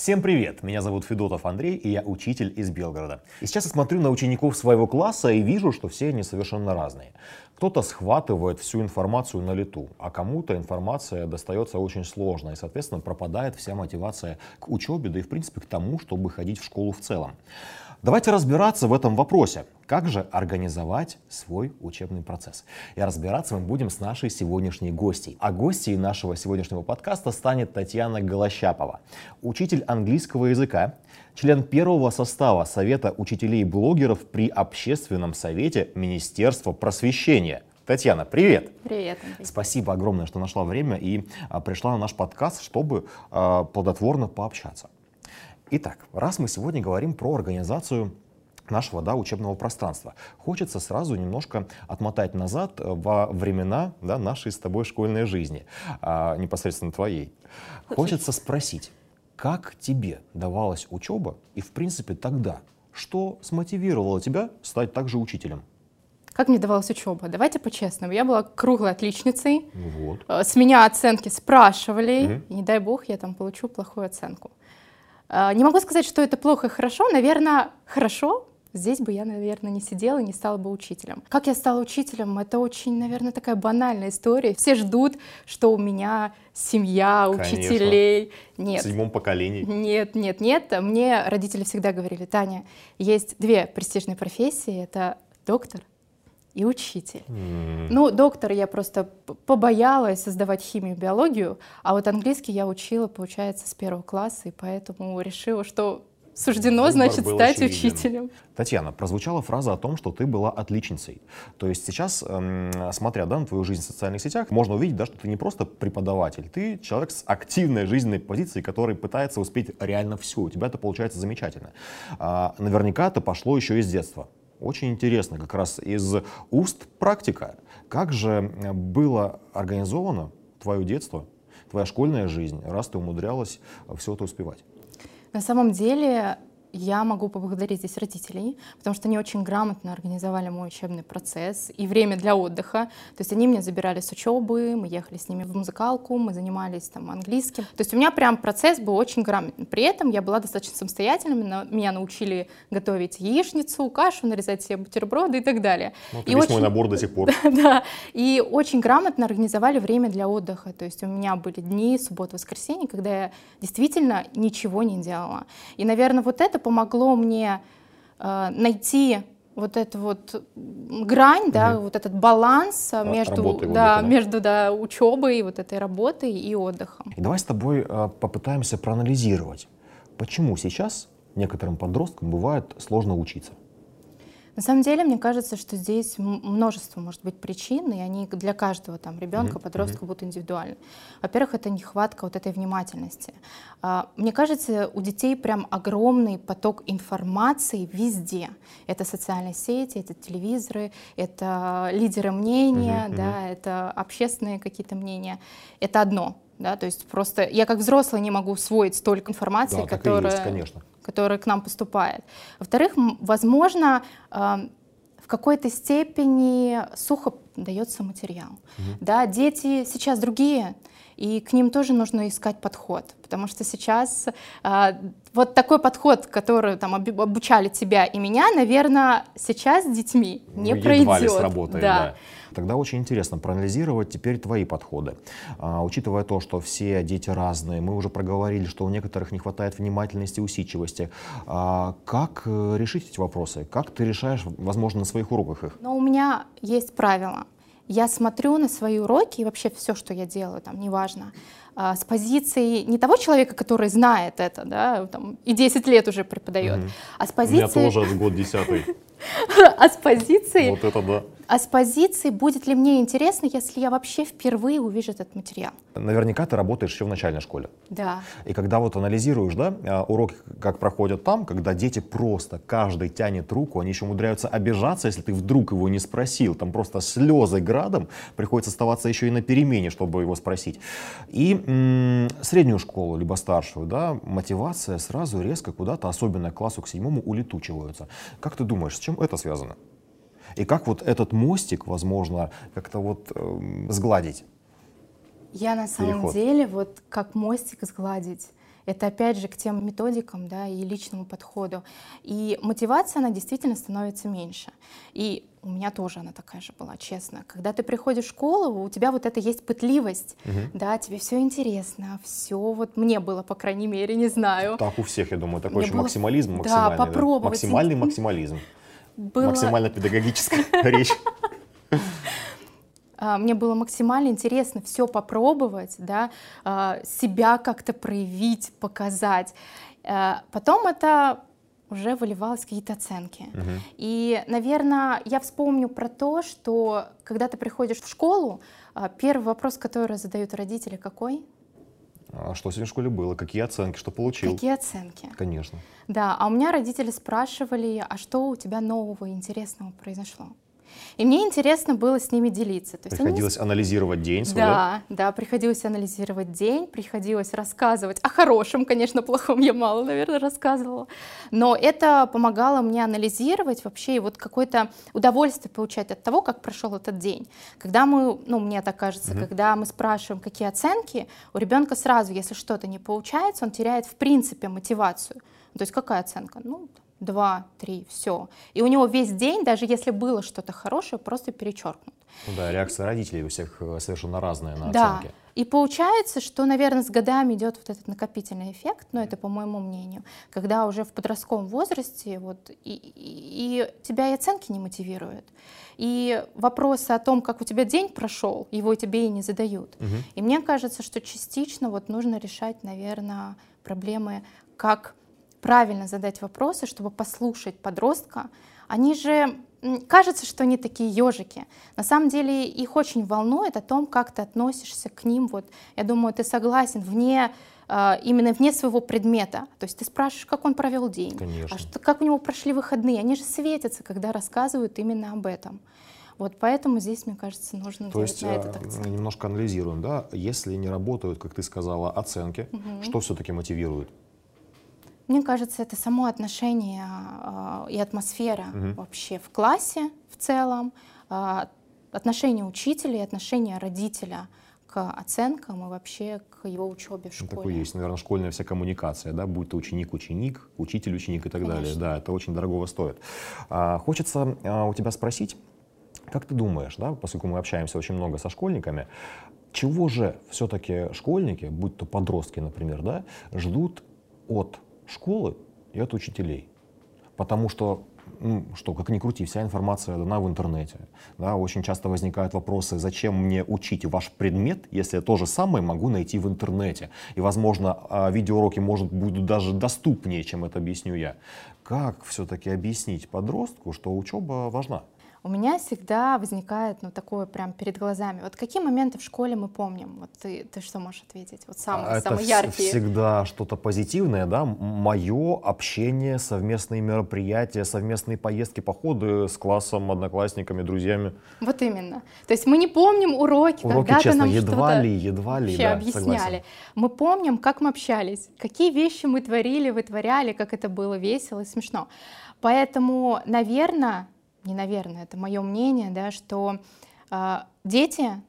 Всем привет! Меня зовут Федотов Андрей, и я учитель из Белгорода. И сейчас я смотрю на учеников своего класса и вижу, что все они совершенно разные. Кто-то схватывает всю информацию на лету, а кому-то информация достается очень сложно, и, соответственно, пропадает вся мотивация к учебе, да и, в принципе, к тому, чтобы ходить в школу в целом. Давайте разбираться в этом вопросе. Как же организовать свой учебный процесс? И разбираться мы будем с нашей сегодняшней гостьей. А гостьей нашего сегодняшнего подкаста станет Татьяна Голощапова, учитель английского языка, член первого состава Совета учителей-блогеров при Общественном совете Министерства просвещения. Татьяна, привет! Привет, Андрей. Спасибо огромное, что нашла время и а, пришла на наш подкаст, чтобы а, плодотворно пообщаться. Итак, раз мы сегодня говорим про организацию нашего да, учебного пространства. Хочется сразу немножко отмотать назад во времена да, нашей с тобой школьной жизни, а, непосредственно твоей. Хочется спросить, как тебе давалась учеба и, в принципе, тогда, что смотивировало тебя стать также учителем? Как мне давалась учеба? Давайте по-честному. Я была круглой отличницей. Вот. Э, С меня оценки спрашивали. Мгм. И не дай бог, я там получу плохую оценку. Э, Не могу сказать, что это плохо и хорошо. Наверное, хорошо. Здесь бы я, наверное, не сидела и не стала бы учителем. Как я стала учителем? Это очень, наверное, такая банальная история. Все ждут, что у меня семья Конечно. учителей. В Нет. седьмом поколении. Нет, нет, нет. Мне родители всегда говорили, Таня, есть две престижные профессии. Это доктор и учитель. М, Ну, доктор я просто побоялась создавать химию, биологию, а вот английский я учила, получается, с первого класса, и поэтому решила, что суждено, Выбор значит, стать очевиден. учителем. Татьяна, прозвучала фраза о том, что ты была отличницей. То есть сейчас, эм, смотря да, на твою жизнь в социальных сетях, можно увидеть, да, что ты не просто преподаватель, ты человек с активной жизненной позицией, который пытается успеть реально все. У тебя это получается замечательно. А, наверняка это пошло еще из детства. Очень интересно, как раз из уст практика. Как же э, было организовано твое детство, твоя школьная жизнь, раз ты умудрялась все это успевать? На самом деле я могу поблагодарить здесь родителей, потому что они очень грамотно организовали мой учебный процесс и время для отдыха. То есть они меня забирали с учебы, мы ехали с ними в музыкалку, мы занимались там английским. То есть у меня прям процесс был очень грамотный. При этом я была достаточно самостоятельной, меня научили готовить яичницу, кашу, нарезать себе бутерброды и так далее. Ну, И очень- мой набор до сих пор. Да, и очень грамотно организовали время для отдыха. То есть у меня были дни, суббота, воскресенье, когда я действительно ничего не делала. И, наверное, вот это помогло мне э, найти вот эту вот грань, да, Мгм. вот этот баланс Ра- между, работы вот да, да. между да, учебой, вот этой работой и отдыхом. И давай с тобой э, попытаемся проанализировать, почему сейчас некоторым подросткам бывает сложно учиться. На самом деле, мне кажется, что здесь множество, может быть, причин, и они для каждого там ребенка, Мгм, подростка будут индивидуальны. Во-первых, это нехватка вот этой внимательности. А, Мне кажется, у детей прям огромный поток информации везде. Это социальные сети, это телевизоры, это лидеры мнения, Мгм, да, это общественные какие-то мнения. Это одно. Да, то есть просто я как взрослый не могу усвоить столько информации, Да, так и которая, есть, конечно. Которая к нам поступает. Во-вторых, возможно, э, в какой-то степени сухо дается материал. Да, дети сейчас другие, и к ним тоже нужно искать подход, потому что сейчас э, вот такой подход, который там обучали тебя и меня, наверное, сейчас с детьми не Ну, пройдет. едва ли сработает, да. да. Тогда очень интересно проанализировать теперь твои подходы. А, учитывая то, что все дети разные, мы уже проговорили, что у некоторых не хватает внимательности, усидчивости. А, как э, решить эти вопросы? Как ты решаешь, возможно, на своих уроках их? Но у меня есть правило. Я смотрю на свои уроки и вообще все, что я делаю, там, неважно, а, с позиции не того человека, который знает это, да, там, и 10 лет уже преподает, Мгм. а с У меня позиции, тоже год десятый. а с позиции, Вот это да. А с позиции, будет ли мне интересно, если я вообще впервые увижу этот материал. Наверняка ты работаешь еще в начальной школе. Да. И когда вот анализируешь, да, а, уроки как проходят там, когда дети просто, каждый тянет руку, они еще умудряются обижаться, если ты вдруг его не спросил, там просто слезы градом, приходится оставаться еще и на перемене, чтобы его спросить. И м, среднюю школу, либо старшую, да, мотивация сразу резко куда-то, особенно к классу к седьмому, улетучивается. Как ты думаешь, с чем это связано? И как вот этот мостик, возможно, как-то вот эм, сгладить? Я на самом Переход. деле вот как мостик сгладить. Это опять же к тем методикам да, и личному подходу. И мотивация, она действительно становится меньше. И у меня тоже она такая же была, честно. Когда ты приходишь в школу, у тебя вот это есть пытливость, угу. да, тебе все интересно, все вот мне было, по крайней мере, не знаю. Так у всех, я думаю, такой еще было... максимализм максимальный. Да, попробовать. Да? Максимальный максимализм. Было... Максимально педагогическая речь. А, мне было максимально интересно все попробовать, да, а, себя как-то проявить, показать. А, потом это уже выливалось какие-то оценки. Угу. И, наверное, я вспомню про то, что когда ты приходишь в школу, первый вопрос, который задают родители, какой? А что сегодня в школе было? Какие оценки? Что получил? Какие оценки? Конечно. Да, а у меня родители спрашивали, а что у тебя нового интересного произошло? И мне интересно было с ними делиться. То есть приходилось они... анализировать день свой, да? Да, да, приходилось анализировать день, приходилось рассказывать о хорошем, конечно, плохом я мало, наверное, рассказывала. Но это помогало мне анализировать вообще и вот какое-то удовольствие получать от того, как прошел этот день. Когда мы, ну, мне так кажется, угу. когда мы спрашиваем, какие оценки, у ребенка сразу, если что-то не получается, он теряет в принципе мотивацию. То есть какая оценка? Ну, два, три, все. И у него весь день, даже если было что-то хорошее, просто перечеркнут. Ну да, реакция родителей у всех э, совершенно разная на да. оценки. И получается, что, наверное, с годами идет вот этот накопительный эффект, но это по моему мнению, когда уже в подростковом возрасте вот, и, и, и тебя и оценки не мотивируют. И вопросы о том, как у тебя день прошел, его тебе и не задают. Угу. И мне кажется, что частично вот нужно решать, наверное, проблемы, как правильно задать вопросы, чтобы послушать подростка. Они же, кажется, что они такие ежики. На самом деле их очень волнует о том, как ты относишься к ним. Вот, я думаю, ты согласен вне а, именно вне своего предмета. То есть ты спрашиваешь, как он провел день, Конечно. а что, как у него прошли выходные. Они же светятся, когда рассказывают именно об этом. Вот поэтому здесь, мне кажется, нужно То есть, на этот а, акцент. немножко анализируем, да, если не работают, как ты сказала, оценки, угу. что все-таки мотивирует? Мне кажется, это само отношение э, и атмосфера угу. вообще в классе в целом, э, отношение учителя и отношение родителя к оценкам и вообще к его учебе в школе. Ну, такое есть, наверное, школьная вся коммуникация, да, будь то ученик-ученик, учитель-ученик и так Конечно. далее. Да, это очень дорого стоит. А, хочется а, у тебя спросить, как ты думаешь, да, поскольку мы общаемся очень много со школьниками, чего же все-таки школьники, будь то подростки, например, да, ждут от школы и от учителей. Потому что ну, что, как ни крути, вся информация дана в интернете. Да, очень часто возникают вопросы, зачем мне учить ваш предмет, если я то же самое могу найти в интернете. И, возможно, а, видеоуроки, может, будут даже доступнее, чем это объясню я. Как все-таки объяснить подростку, что учеба важна? У меня всегда возникает ну, такое прям перед глазами. Вот какие моменты в школе мы помним? Вот ты, ты что можешь ответить? Вот самые, Это самые яркие. всегда что-то позитивное, да? Мое общение, совместные мероприятия, совместные поездки, походы с классом, одноклассниками, друзьями. Вот именно. То есть мы не помним уроки, уроки когда честно, нам едва ли, едва ли, да, объясняли. Согласен. Мы помним, как мы общались, какие вещи мы творили, вытворяли, как это было весело и смешно. Поэтому, наверное, не наверное, это мое мнение, да, что э, дети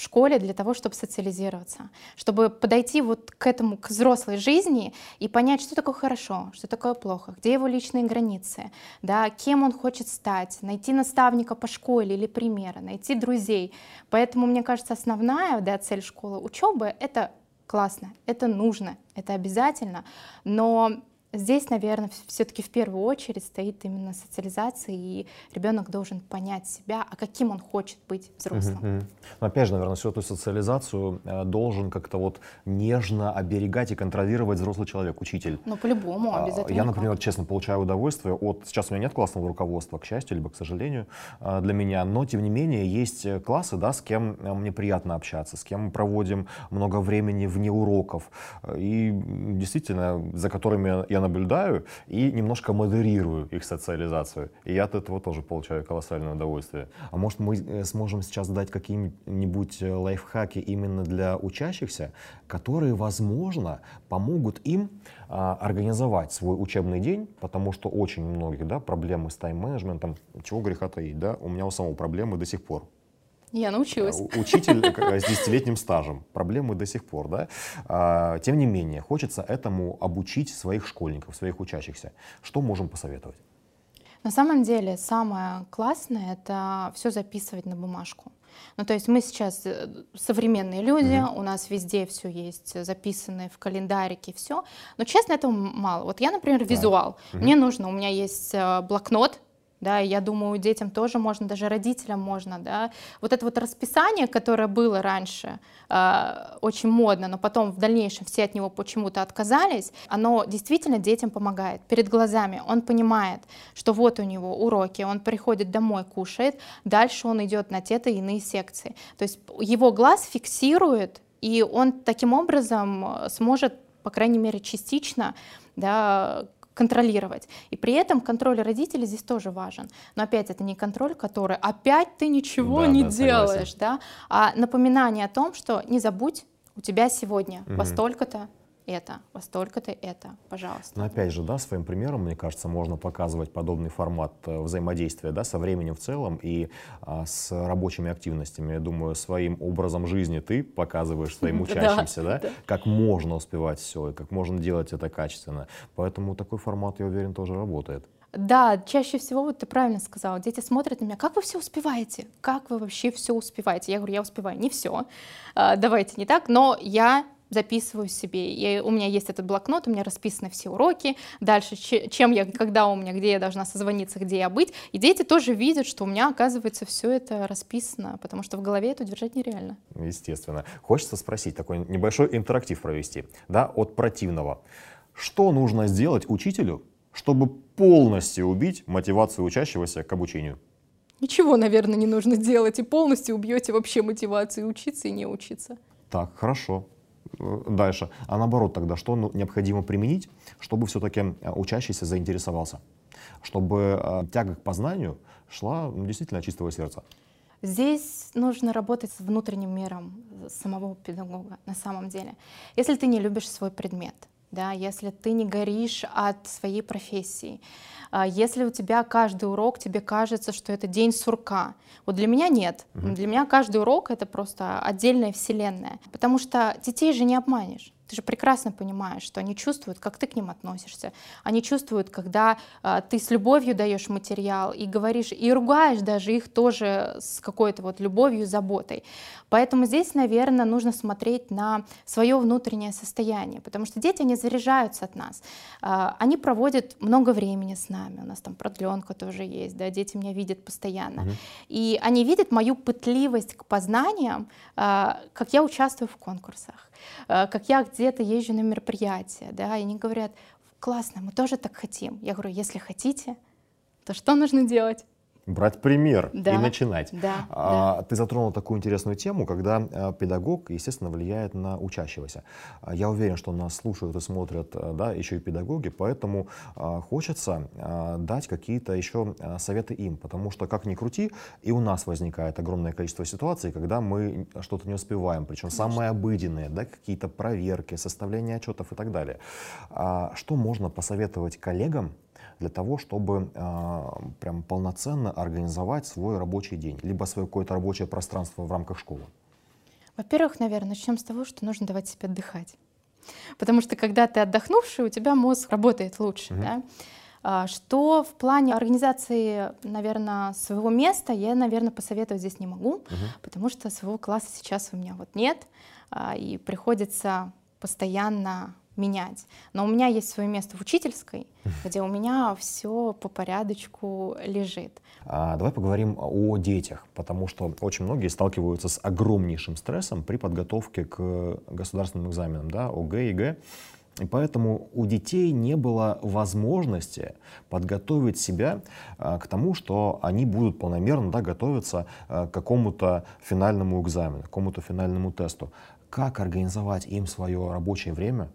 в школе для того, чтобы социализироваться, чтобы подойти вот к этому, к взрослой жизни и понять, что такое хорошо, что такое плохо, где его личные границы, да, кем он хочет стать, найти наставника по школе или примера, найти друзей. Поэтому, мне кажется, основная да, цель школы учебы — это классно, это нужно, это обязательно, но Здесь, наверное, все-таки в первую очередь стоит именно социализация, и ребенок должен понять себя, а каким он хочет быть взрослым. Uh-huh. Но опять же, наверное, всю эту социализацию э, должен как-то вот нежно оберегать и контролировать взрослый человек, учитель. Ну, по-любому, а, обязательно. Я, например, честно, получаю удовольствие от... Сейчас у меня нет классного руководства, к счастью, либо к сожалению, э, для меня, но, тем не менее, есть классы, да, с кем э, мне приятно общаться, с кем мы проводим много времени вне уроков, и действительно, за которыми я наблюдаю и немножко модерирую их социализацию. И я от этого тоже получаю колоссальное удовольствие. А может мы э, сможем сейчас дать какие-нибудь э, лайфхаки именно для учащихся, которые, возможно, помогут им а, организовать свой учебный день, потому что очень многих да, проблемы с тайм-менеджментом, чего греха таить, да, у меня у самого проблемы до сих пор Я научилась. Учитель с десятилетним стажем. Проблемы до сих пор, да? А, тем не менее, хочется этому обучить своих школьников, своих учащихся. Что можем посоветовать? На самом деле самое классное — это все записывать на бумажку. Ну, то есть мы сейчас э, современные люди, mm-hmm. у нас везде все есть записанное в календарике, все. Но честно, этого мало. Вот я, например, визуал. Mm-hmm. Мне нужно, у меня есть э, блокнот, да, я думаю, детям тоже можно, даже родителям можно, да. Вот это вот расписание, которое было раньше, э, очень модно, но потом в дальнейшем все от него почему-то отказались, оно действительно детям помогает. Перед глазами он понимает, что вот у него уроки, он приходит домой, кушает, дальше он идет на те-то иные секции. То есть его глаз фиксирует, и он таким образом э, сможет, по крайней мере, частично да, контролировать. И при этом контроль родителей здесь тоже важен. Но опять это не контроль, который опять ты ничего да, не да, делаешь, да, а напоминание о том, что не забудь, у тебя сегодня угу. во столько-то это, во столько-то это, пожалуйста. Но опять же, да, своим примером, мне кажется, можно показывать подобный формат э, взаимодействия, да, со временем в целом и а, с рабочими активностями. Я думаю, своим образом жизни ты показываешь своим учащимся, да, как можно успевать все и как можно делать это качественно. Поэтому такой формат, я уверен, тоже работает. Да, чаще всего, вот ты правильно сказала, дети смотрят на меня, как вы все успеваете? Как вы вообще все успеваете? Я говорю, я успеваю не все, а, давайте не так, но я записываю себе. Я, у меня есть этот блокнот, у меня расписаны все уроки, дальше чем я, когда у меня, где я должна созвониться, где я быть. И дети тоже видят, что у меня, оказывается, все это расписано, потому что в голове это держать нереально. Естественно. Хочется спросить, такой небольшой интерактив провести, да, от противного. Что нужно сделать учителю, чтобы полностью убить мотивацию учащегося к обучению? Ничего, наверное, не нужно делать, и полностью убьете вообще мотивацию учиться и не учиться. Так, хорошо. Э, дальше. А наоборот тогда, что ну, необходимо применить, чтобы все-таки э, учащийся заинтересовался, чтобы э, тяга к познанию шла ну, действительно от чистого сердца? Здесь нужно работать с внутренним миром самого педагога на самом деле. Если ты не любишь свой предмет, да, если ты не горишь от своей профессии, а если у тебя каждый урок, тебе кажется, что это день сурка. Вот для меня нет. Угу. Для меня каждый урок это просто отдельная вселенная. Потому что детей же не обманешь. Ты же прекрасно понимаешь, что они чувствуют, как ты к ним относишься. Они чувствуют, когда э, ты с любовью даешь материал и говоришь, и ругаешь даже их тоже с какой-то вот любовью, заботой. Поэтому здесь, наверное, нужно смотреть на свое внутреннее состояние, потому что дети, они заряжаются от нас. Э, они проводят много времени с нами. У нас там продленка тоже есть, да, дети меня видят постоянно. Угу. И они видят мою пытливость к познаниям, э, как я участвую в конкурсах как я где-то езжу на мероприятия, да, и они говорят, классно, мы тоже так хотим. Я говорю, если хотите, то что нужно делать? Брать пример да, и начинать. Да, а, да. Ты затронул такую интересную тему, когда а, педагог, естественно, влияет на учащегося. А, я уверен, что нас слушают и смотрят а, да, еще и педагоги, поэтому а, хочется а, дать какие-то еще а, советы им, потому что, как ни крути, и у нас возникает огромное количество ситуаций, когда мы что-то не успеваем, причем Конечно. самые обыденные, да, какие-то проверки, составление отчетов и так далее. Что можно посоветовать коллегам, для того, чтобы э, прям полноценно организовать свой рабочий день, либо свое какое-то рабочее пространство в рамках школы? Во-первых, наверное, начнем с того, что нужно давать себе отдыхать. Потому что когда ты отдохнувший, у тебя мозг работает лучше. Угу. Да? А, что в плане организации, наверное, своего места я, наверное, посоветовать здесь не могу, угу. потому что своего класса сейчас у меня вот нет, а, и приходится постоянно менять. Но у меня есть свое место в учительской, где у меня все по порядочку лежит. А, давай поговорим о детях, потому что очень многие сталкиваются с огромнейшим стрессом при подготовке к государственным экзаменам, да, ОГЭ, ЕГЭ. И поэтому у детей не было возможности подготовить себя а, к тому, что они будут полномерно да, готовиться а, к какому-то финальному экзамену, к какому-то финальному тесту. Как организовать им свое рабочее время,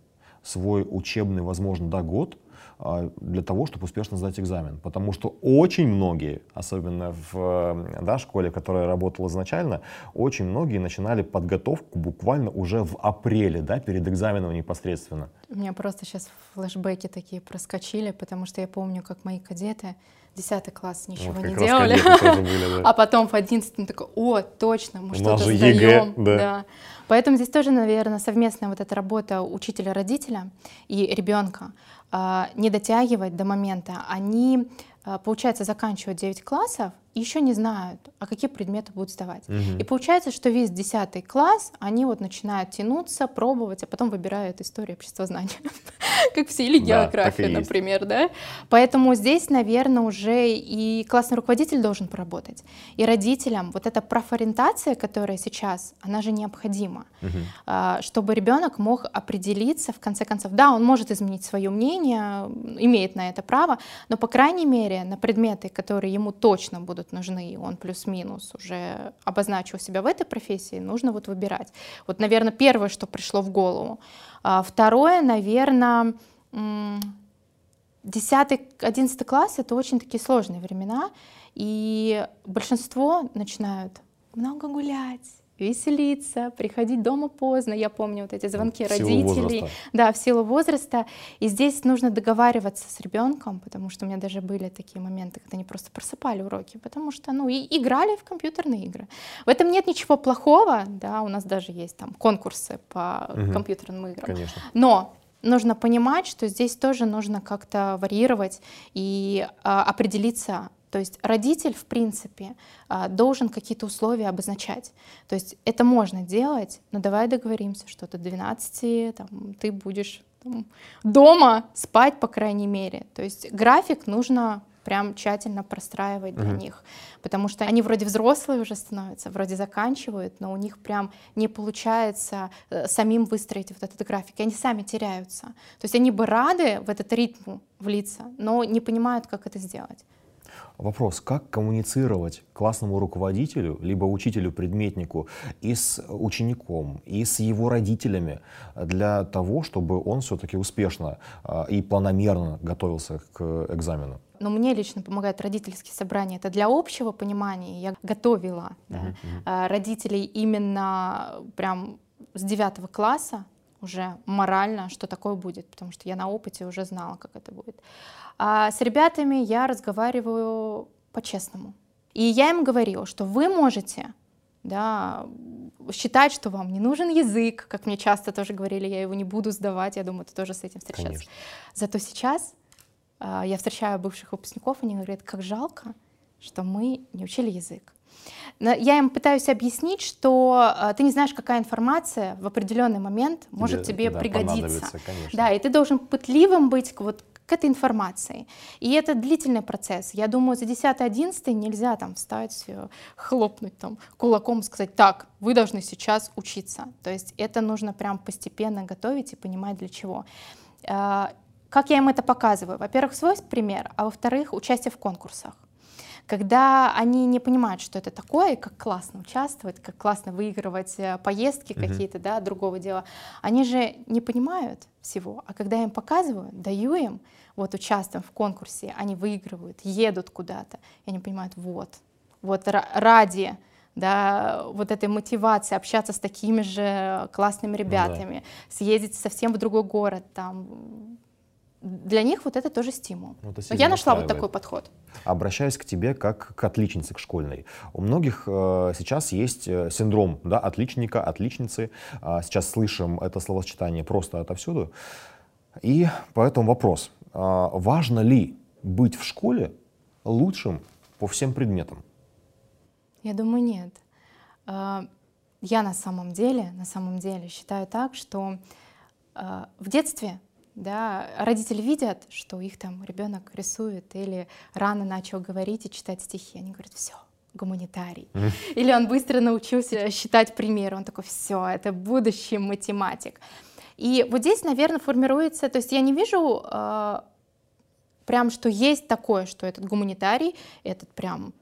свой учебный, возможно, да, год а, для того, чтобы успешно сдать экзамен. Потому что очень многие, особенно в да, школе, которая работала изначально, очень многие начинали подготовку буквально уже в апреле, да, перед экзаменом непосредственно. У меня просто сейчас флешбеки такие проскочили, потому что я помню, как мои кадеты 10 класс ничего вот не делали. Были, да. А потом в 11 мы такой, о, точно, мы что-то сдаем. Да. да. Поэтому здесь тоже, наверное, совместная вот эта работа учителя-родителя и ребенка а, не дотягивать до момента. Они, а, получается, заканчивают 9 классов, еще не знают, а какие предметы будут сдавать. Угу. И получается, что весь 10 класс они вот начинают тянуться, пробовать, а потом выбирают историю обществознания, как все, или география, например, да. Поэтому здесь, наверное, уже и классный руководитель должен поработать, и родителям вот эта профориентация, которая сейчас, она же необходима, угу. чтобы ребенок мог определиться, в конце концов, да, он может изменить свое мнение, имеет на это право, но, по крайней мере, на предметы, которые ему точно будут нужны, он плюс-минус уже обозначил себя в этой профессии, нужно вот выбирать. Вот, наверное, первое, что пришло в голову. А второе, наверное, 10-11 класс — это очень такие сложные времена, и большинство начинают много гулять, веселиться, приходить дома поздно. Я помню вот эти звонки в родителей. Да, в силу возраста. И здесь нужно договариваться с ребенком, потому что у меня даже были такие моменты, когда они просто просыпали уроки, потому что, ну, и играли в компьютерные игры. В этом нет ничего плохого, да, у нас даже есть там конкурсы по угу. компьютерным играм. Конечно. Но нужно понимать, что здесь тоже нужно как-то варьировать и а, определиться, то есть родитель, в принципе, а, должен какие-то условия обозначать. То есть это можно делать, но давай договоримся, что до 12 там, ты будешь там, дома спать, по крайней мере. То есть график нужно прям тщательно простраивать для uh-huh. них, потому что они вроде взрослые уже становятся, вроде заканчивают, но у них прям не получается э, самим выстроить вот этот график, и они сами теряются. То есть они бы рады в этот ритм влиться, но не понимают, как это сделать. Вопрос, как коммуницировать классному руководителю, либо учителю-предметнику и с учеником, и с его родителями для того, чтобы он все-таки успешно а, и планомерно готовился к экзамену? Но мне лично помогают родительские собрания. Это для общего понимания. Я готовила да, uh-huh, uh-huh. родителей именно прям с девятого класса уже морально, что такое будет, потому что я на опыте уже знала, как это будет. А с ребятами я разговариваю по-честному. И я им говорила, что вы можете да, считать, что вам не нужен язык, как мне часто тоже говорили, я его не буду сдавать, я думаю, ты тоже с этим встречаться. Конечно. Зато сейчас э, я встречаю бывших выпускников, они говорят, как жалко, что мы не учили язык. Я им пытаюсь объяснить, что э, ты не знаешь, какая информация в определенный момент может тебе, тебе да, пригодиться. Да, и ты должен пытливым быть вот к этой информации. И это длительный процесс. Я думаю, за 10-11 нельзя там встать, э, хлопнуть там кулаком, сказать, так, вы должны сейчас учиться. То есть это нужно прям постепенно готовить и понимать для чего. Э, как я им это показываю? Во-первых, свой пример, а во-вторых, участие в конкурсах когда они не понимают, что это такое, как классно участвовать, как классно выигрывать э, поездки mm-hmm. какие-то, да, другого дела, они же не понимают всего. А когда я им показываю, даю им, вот участвуем в конкурсе, они выигрывают, едут куда-то, и они понимают, вот, вот ради да, вот этой мотивации общаться с такими же классными ребятами, ну, да. съездить совсем в другой город, там, для них вот это тоже стимул. Вот Но я нашла вот такой подход. Обращаюсь к тебе как к отличнице, к школьной. У многих э, сейчас есть э, синдром да, отличника, отличницы. Э, сейчас слышим это словосочетание просто отовсюду. И поэтому вопрос, э, важно ли быть в школе лучшим по всем предметам? Я думаю, нет. Э, я на самом деле, на самом деле считаю так, что э, в детстве да, родители видят, что их там ребенок рисует или рано начал говорить и читать стихи, они говорят, все, гуманитарий. Или он быстро научился считать примеры, он такой, все, это будущий математик. И вот здесь, наверное, формируется, то есть я не вижу э, прям, что есть такое, что этот гуманитарий, этот прям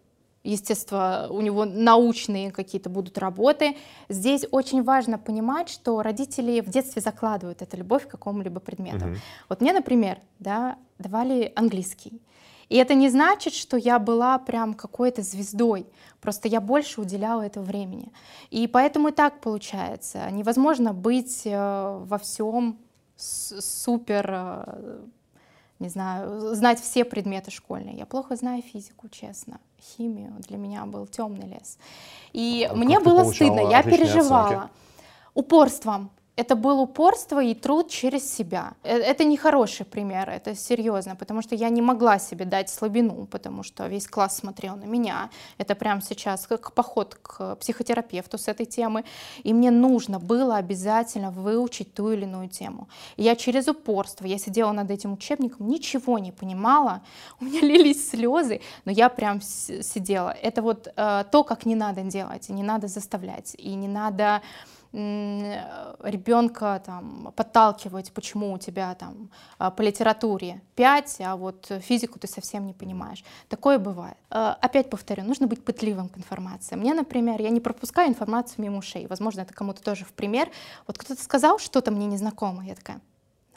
естественно, у него научные какие-то будут работы. Здесь очень важно понимать, что родители в детстве закладывают эту любовь к какому-либо предмету. Угу. Вот мне, например, да, давали английский. И это не значит, что я была прям какой-то звездой, просто я больше уделяла этого времени. И поэтому и так получается. Невозможно быть э, во всем супер, э, не знаю, знать все предметы школьные. Я плохо знаю физику, честно. Химию для меня был темный лес. И а мне было стыдно, я переживала. Оценки? Упорством это было упорство и труд через себя. Э, это не хороший пример, это серьезно, потому что я не могла себе дать слабину, потому что весь класс смотрел на меня. Это прямо сейчас как поход к психотерапевту с этой темы. И мне нужно было обязательно выучить ту или иную тему. Я через упорство, я сидела над этим учебником, ничего не понимала, у меня лились слезы, но я прям сидела. Это вот э, то, как не надо делать, и не надо заставлять, и не надо ребенка там, подталкивать, почему у тебя там а, по литературе 5, а вот физику ты совсем не понимаешь. Такое бывает. А, опять повторю, нужно быть пытливым к информации. Мне, например, я не пропускаю информацию мимо ушей. Возможно, это кому-то тоже в пример. Вот кто-то сказал что-то мне незнакомое, я такая,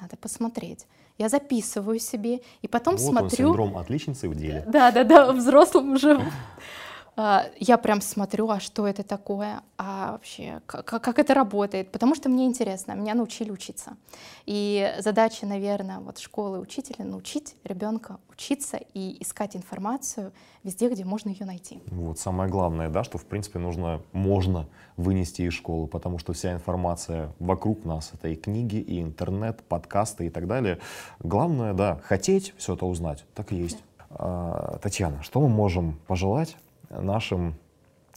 надо посмотреть. Я записываю себе и потом вот смотрю. Он синдром отличницы в деле. Да, да, да, взрослым уже я прям смотрю, а что это такое, а вообще как, как это работает, потому что мне интересно, меня научили учиться. И задача, наверное, вот школы учителя научить ребенка учиться и искать информацию везде, где можно ее найти. Вот самое главное, да, что в принципе нужно, можно вынести из школы, потому что вся информация вокруг нас, это и книги, и интернет, подкасты и так далее. Главное, да, хотеть все это узнать, так и есть. Да. Татьяна, что мы можем пожелать нашим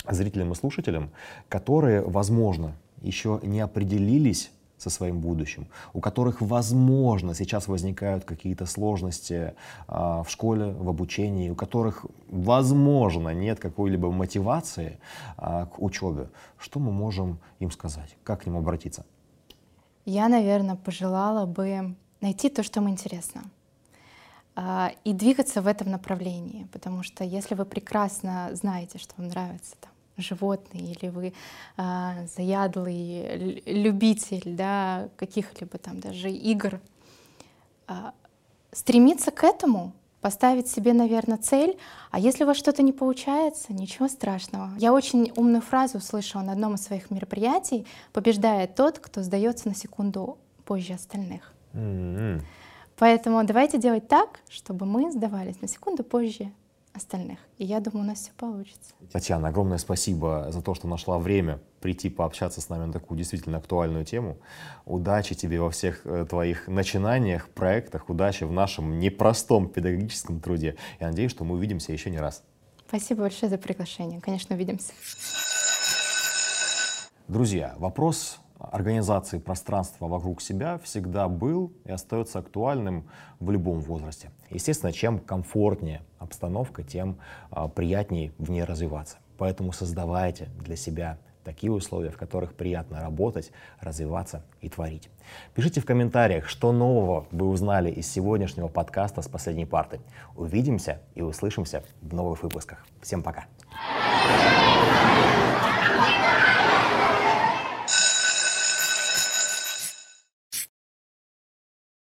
зрителям и слушателям, которые, возможно, еще не определились со своим будущим, у которых, возможно, сейчас возникают какие-то сложности а, в школе, в обучении, у которых, возможно, нет какой-либо мотивации а, к учебе, что мы можем им сказать, как к ним обратиться? Я, наверное, пожелала бы найти то, что им интересно. А, и двигаться в этом направлении, потому что если вы прекрасно знаете, что вам нравятся там, животные, или вы а, заядлый любитель да, каких-либо там даже игр, а, стремиться к этому, поставить себе, наверное, цель, а если у вас что-то не получается, ничего страшного. Я очень умную фразу услышала на одном из своих мероприятий, побеждает тот, кто сдается на секунду позже остальных. Mm-hmm. Поэтому давайте делать так, чтобы мы сдавались на секунду позже остальных. И я думаю, у нас все получится. Татьяна, огромное спасибо за то, что нашла время прийти пообщаться с нами на такую действительно актуальную тему. Удачи тебе во всех э, твоих начинаниях, проектах, удачи в нашем непростом педагогическом труде. Я надеюсь, что мы увидимся еще не раз. Спасибо большое за приглашение. Конечно, увидимся. Друзья, вопрос организации пространства вокруг себя всегда был и остается актуальным в любом возрасте. Естественно, чем комфортнее обстановка, тем а, приятнее в ней развиваться. Поэтому создавайте для себя такие условия, в которых приятно работать, развиваться и творить. Пишите в комментариях, что нового вы узнали из сегодняшнего подкаста с последней парты. Увидимся и услышимся в новых выпусках. Всем пока!